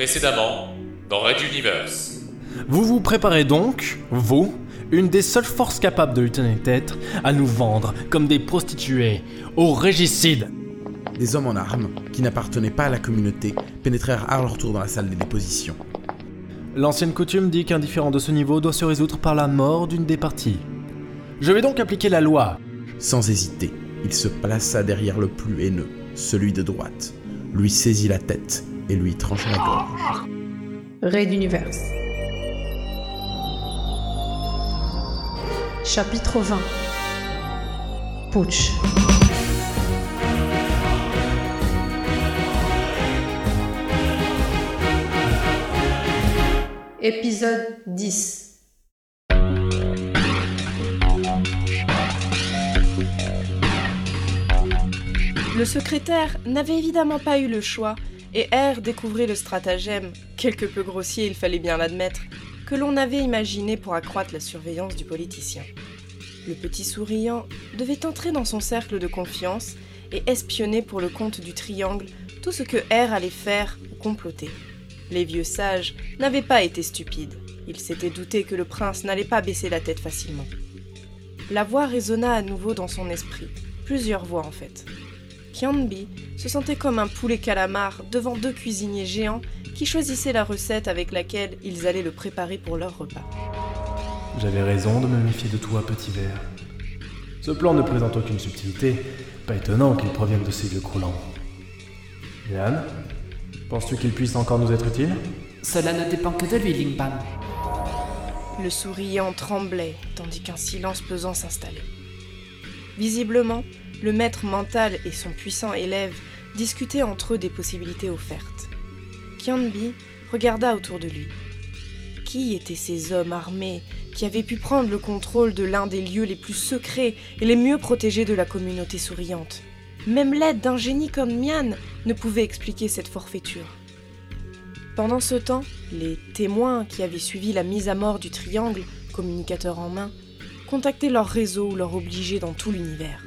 Précédemment, dans Red Universe. Vous vous préparez donc, vous, une des seules forces capables de lutter tête, à nous vendre comme des prostituées, aux régicides. Des hommes en armes, qui n'appartenaient pas à la communauté, pénétrèrent à leur tour dans la salle des dépositions. L'ancienne coutume dit qu'un différend de ce niveau doit se résoudre par la mort d'une des parties. Je vais donc appliquer la loi. Sans hésiter, il se plaça derrière le plus haineux, celui de droite, lui saisit la tête et lui trancha la gorge. Raid d'univers. Chapitre 20 Putsch. Épisode 10 Le secrétaire n'avait évidemment pas eu le choix, et R découvrit le stratagème, quelque peu grossier il fallait bien l'admettre, que l'on avait imaginé pour accroître la surveillance du politicien. Le petit souriant devait entrer dans son cercle de confiance et espionner pour le compte du triangle tout ce que R allait faire ou comploter. Les vieux sages n'avaient pas été stupides. Ils s'étaient doutés que le prince n'allait pas baisser la tête facilement. La voix résonna à nouveau dans son esprit. Plusieurs voix en fait. Kianbi se sentait comme un poulet calamar devant deux cuisiniers géants qui choisissaient la recette avec laquelle ils allaient le préparer pour leur repas. J'avais raison de me méfier de toi, petit verre. Ce plan ne présente aucune subtilité, pas étonnant qu'il provienne de ces lieux croulants. Yann, penses-tu qu'il puisse encore nous être utile? Cela ne dépend que de lui, Lingpan. Le souriant tremblait, tandis qu'un silence pesant s'installait. Visiblement, le maître mental et son puissant élève discutaient entre eux des possibilités offertes. Kianbi regarda autour de lui. Qui étaient ces hommes armés qui avaient pu prendre le contrôle de l'un des lieux les plus secrets et les mieux protégés de la communauté souriante? Même l'aide d'un génie comme Mian ne pouvait expliquer cette forfaiture. Pendant ce temps, les témoins qui avaient suivi la mise à mort du triangle, communicateur en main, contactaient leur réseau ou leur obligés dans tout l'univers.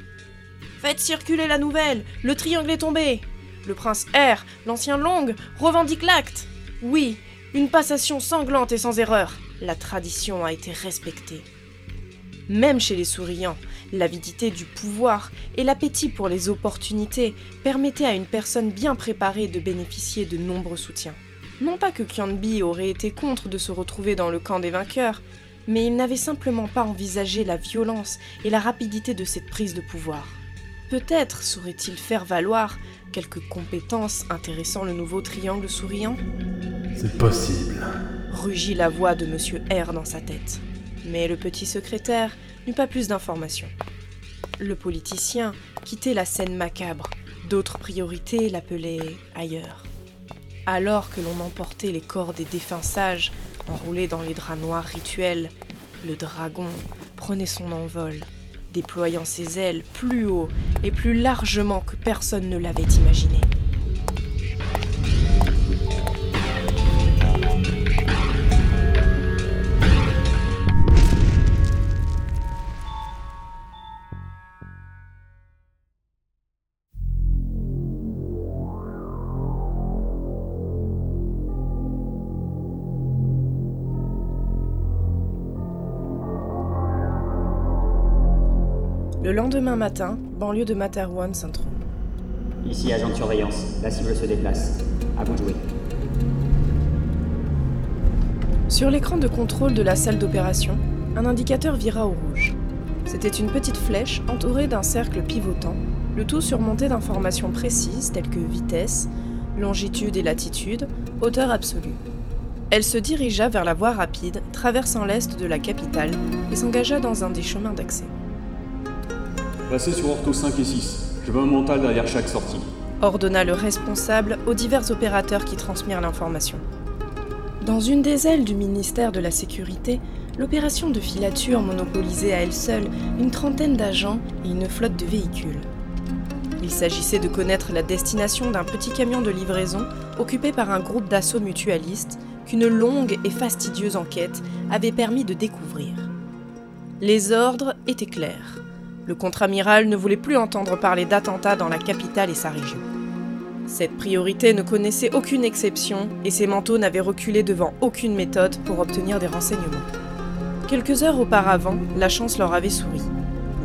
Faites circuler la nouvelle Le triangle est tombé Le prince R, l'ancien Long, revendique l'acte Oui, une passation sanglante et sans erreur. La tradition a été respectée. Même chez les souriants, l'avidité du pouvoir et l'appétit pour les opportunités permettaient à une personne bien préparée de bénéficier de nombreux soutiens. Non pas que Kianbi aurait été contre de se retrouver dans le camp des vainqueurs, mais il n'avait simplement pas envisagé la violence et la rapidité de cette prise de pouvoir. Peut-être saurait-il faire valoir quelques compétences intéressant le nouveau triangle souriant C'est possible. Rugit la voix de Monsieur R dans sa tête. Mais le petit secrétaire n'eut pas plus d'informations. Le politicien quittait la scène macabre. D'autres priorités l'appelaient ailleurs. Alors que l'on emportait les corps des défunts sages, enroulés dans les draps noirs rituels, le dragon prenait son envol, déployant ses ailes plus haut et plus largement que personne ne l'avait imaginé. Le lendemain matin, banlieue de Materwan s'intrompe. Ici, agent de surveillance. La cible se déplace. À vous de jouer. Sur l'écran de contrôle de la salle d'opération, un indicateur vira au rouge. C'était une petite flèche entourée d'un cercle pivotant, le tout surmonté d'informations précises telles que vitesse, longitude et latitude, hauteur absolue. Elle se dirigea vers la voie rapide traversant l'est de la capitale et s'engagea dans un des chemins d'accès. Passez sur Orto 5 et 6. Je veux un mental derrière chaque sortie. ordonna le responsable aux divers opérateurs qui transmirent l'information. Dans une des ailes du ministère de la Sécurité, l'opération de filature monopolisait à elle seule une trentaine d'agents et une flotte de véhicules. Il s'agissait de connaître la destination d'un petit camion de livraison occupé par un groupe d'assaut mutualistes qu'une longue et fastidieuse enquête avait permis de découvrir. Les ordres étaient clairs. Le contre-amiral ne voulait plus entendre parler d'attentats dans la capitale et sa région. Cette priorité ne connaissait aucune exception et ces manteaux n'avaient reculé devant aucune méthode pour obtenir des renseignements. Quelques heures auparavant, la chance leur avait souri.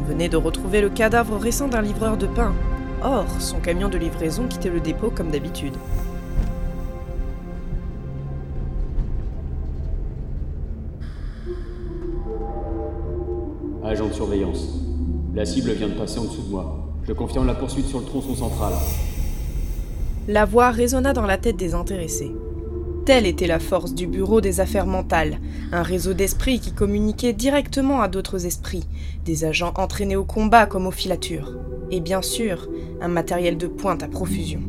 On venait de retrouver le cadavre récent d'un livreur de pain. Or, son camion de livraison quittait le dépôt comme d'habitude. Agent de surveillance. La cible vient de passer en dessous de moi. Je confirme la poursuite sur le tronçon central. La voix résonna dans la tête des intéressés. Telle était la force du Bureau des Affaires Mentales, un réseau d'esprits qui communiquait directement à d'autres esprits, des agents entraînés au combat comme aux filatures, et bien sûr, un matériel de pointe à profusion.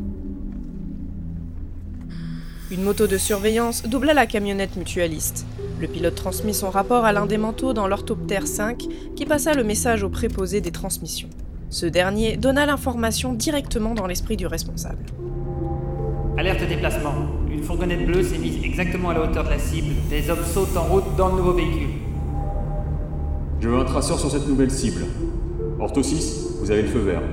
Une moto de surveillance doubla la camionnette mutualiste. Le pilote transmit son rapport à l'un des manteaux dans l'orthoptère 5 qui passa le message au préposé des transmissions. Ce dernier donna l'information directement dans l'esprit du responsable. Alerte déplacement. Une fourgonnette bleue s'est mise exactement à la hauteur de la cible. Des hommes sautent en route dans le nouveau véhicule. Je veux un traceur sur cette nouvelle cible. Ortho 6, vous avez le feu vert.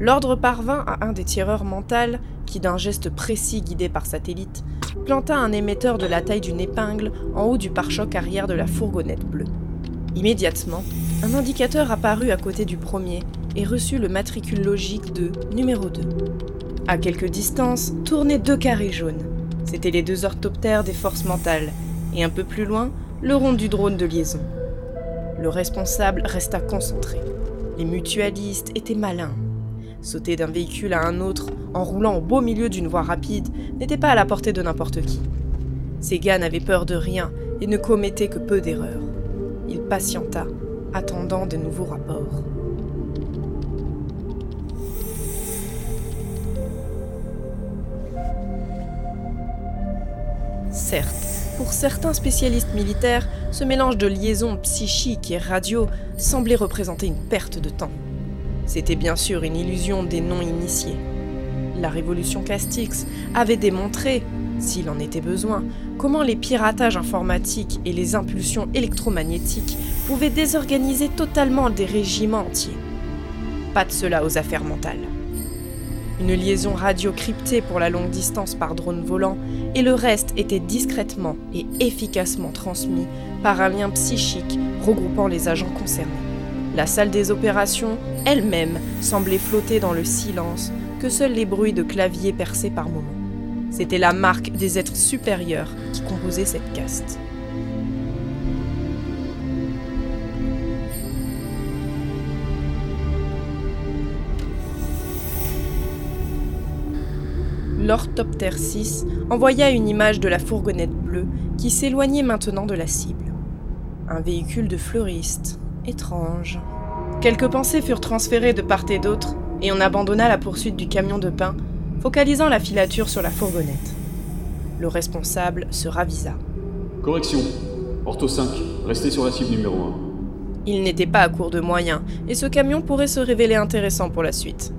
L'ordre parvint à un des tireurs mentales qui, d'un geste précis guidé par satellite, planta un émetteur de la taille d'une épingle en haut du pare-choc arrière de la fourgonnette bleue. Immédiatement, un indicateur apparut à côté du premier et reçut le matricule logique de numéro 2. À quelque distance, tournaient deux carrés jaunes. C'étaient les deux orthoptères des forces mentales, et un peu plus loin, le rond du drone de liaison. Le responsable resta concentré. Les mutualistes étaient malins. Sauter d'un véhicule à un autre en roulant au beau milieu d'une voie rapide n'était pas à la portée de n'importe qui. Ces gars n'avaient peur de rien et ne commettaient que peu d'erreurs. Il patienta, attendant de nouveaux rapports. Certes, pour certains spécialistes militaires, ce mélange de liaisons psychiques et radio semblait représenter une perte de temps. C'était bien sûr une illusion des non-initiés. La révolution Castix avait démontré, s'il en était besoin, comment les piratages informatiques et les impulsions électromagnétiques pouvaient désorganiser totalement des régiments entiers. Pas de cela aux affaires mentales. Une liaison radio cryptée pour la longue distance par drone volant, et le reste était discrètement et efficacement transmis par un lien psychique regroupant les agents concernés. La salle des opérations elle-même semblait flotter dans le silence que seuls les bruits de clavier perçaient par moments. C'était la marque des êtres supérieurs qui composaient cette caste. L'orthoptère 6 envoya une image de la fourgonnette bleue qui s'éloignait maintenant de la cible. Un véhicule de fleuriste. Étrange. Quelques pensées furent transférées de part et d'autre, et on abandonna la poursuite du camion de pain, focalisant la filature sur la fourgonnette. Le responsable se ravisa. Correction. Ortho 5, restez sur la cible numéro 1. Il n'était pas à court de moyens, et ce camion pourrait se révéler intéressant pour la suite.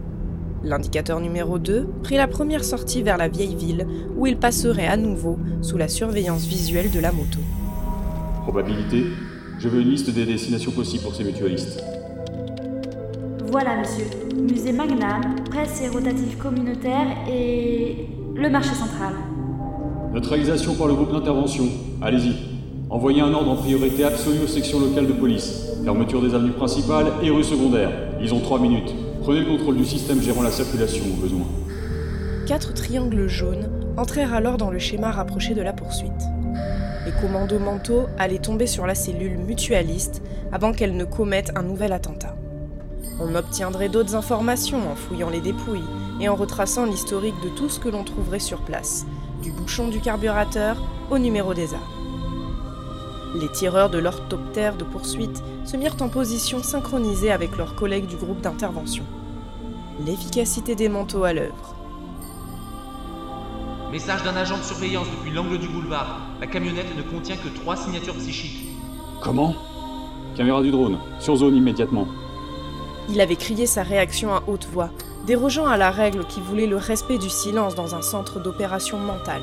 L'indicateur numéro 2 prit la première sortie vers la vieille ville, où il passerait à nouveau sous la surveillance visuelle de la moto. Probabilité Je veux une liste des destinations possibles pour ces mutualistes. Voilà, monsieur. Musée Magnam, presse et rotatif communautaire et le marché central. Neutralisation par le groupe d'intervention. Allez-y. Envoyez un ordre en priorité absolue aux sections locales de police. Fermeture des avenues principales et rues secondaires. Ils ont 3 minutes. Prenez le contrôle du système gérant la circulation au besoin. Quatre triangles jaunes entrèrent alors dans le schéma rapproché de la poursuite. Les commandos mentaux allaient tomber sur la cellule mutualiste avant qu'elle ne commette un nouvel attentat. On obtiendrait d'autres informations en fouillant les dépouilles et en retraçant l'historique de tout ce que l'on trouverait sur place, du bouchon du carburateur au numéro des armes. Les tireurs de l'orthoptère de poursuite se mirent en position synchronisée avec leurs collègues du groupe d'intervention. L'efficacité des manteaux à l'œuvre. Message d'un agent de surveillance depuis l'angle du boulevard. La camionnette ne contient que trois signatures psychiques. Comment Caméra du drone, sur zone immédiatement. Il avait crié sa réaction à haute voix, dérogeant à la règle qui voulait le respect du silence dans un centre d'opération mentale.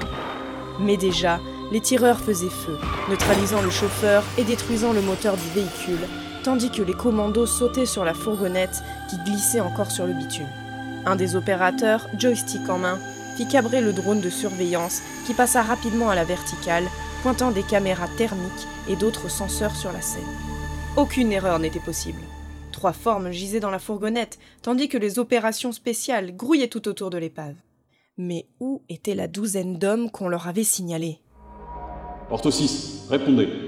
Mais déjà, les tireurs faisaient feu, neutralisant le chauffeur et détruisant le moteur du véhicule, tandis que les commandos sautaient sur la fourgonnette qui glissait encore sur le bitume. Un des opérateurs, joystick en main, fit cabrer le drone de surveillance qui passa rapidement à la verticale, pointant des caméras thermiques et d'autres senseurs sur la scène. Aucune erreur n'était possible. Trois formes gisaient dans la fourgonnette, tandis que les opérations spéciales grouillaient tout autour de l'épave. Mais où était la douzaine d'hommes qu'on leur avait signalés? 6, répondez.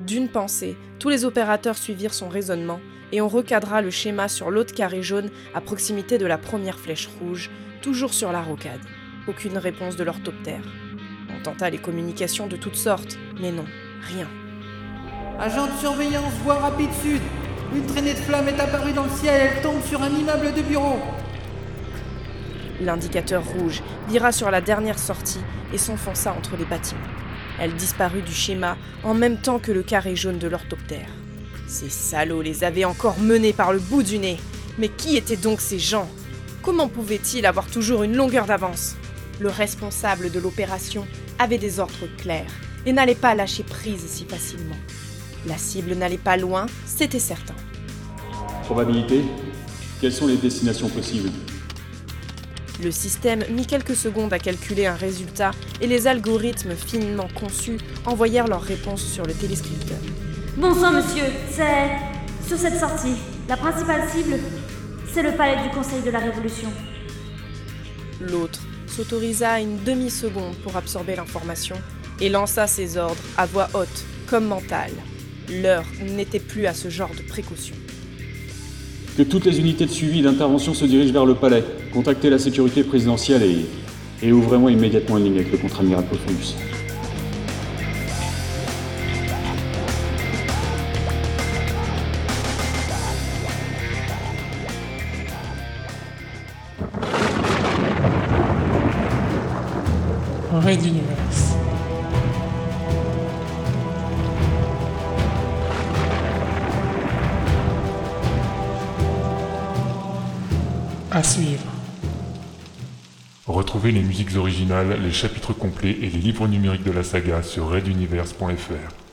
D'une pensée, tous les opérateurs suivirent son raisonnement et on recadra le schéma sur l'autre carré jaune à proximité de la première flèche rouge, toujours sur la rocade. Aucune réponse de l'orthoptère. On tenta les communications de toutes sortes, mais non, rien. Agent de surveillance, voie rapide sud. Une traînée de flammes est apparue dans le ciel, elle tombe sur un immeuble de bureau. L'indicateur rouge vira sur la dernière sortie et s'enfonça entre les bâtiments. Elle disparut du schéma en même temps que le carré jaune de l'orthoptère. Ces salauds les avaient encore menés par le bout du nez. Mais qui étaient donc ces gens? Comment pouvaient-ils avoir toujours une longueur d'avance? Le responsable de l'opération avait des ordres clairs et n'allait pas lâcher prise si facilement. La cible n'allait pas loin, c'était certain. Probabilité? Quelles sont les destinations possibles? Le système mit quelques secondes à calculer un résultat et les algorithmes finement conçus envoyèrent leurs réponses sur le téléscripteur. Bon sang, monsieur, c'est sur cette sortie. La principale cible, c'est le palais du Conseil de la Révolution. L'autre s'autorisa une demi-seconde pour absorber l'information et lança ses ordres à voix haute comme mentale. L'heure n'était plus à ce genre de précaution. Que toutes les unités de suivi et d'intervention se dirigent vers le palais. Contactez la sécurité présidentielle et, ouvrez-moi immédiatement une ligne avec le contre-amiral Universe. Retrouvez les musiques originales, les chapitres complets et les livres numériques de la saga sur reduniverse.fr.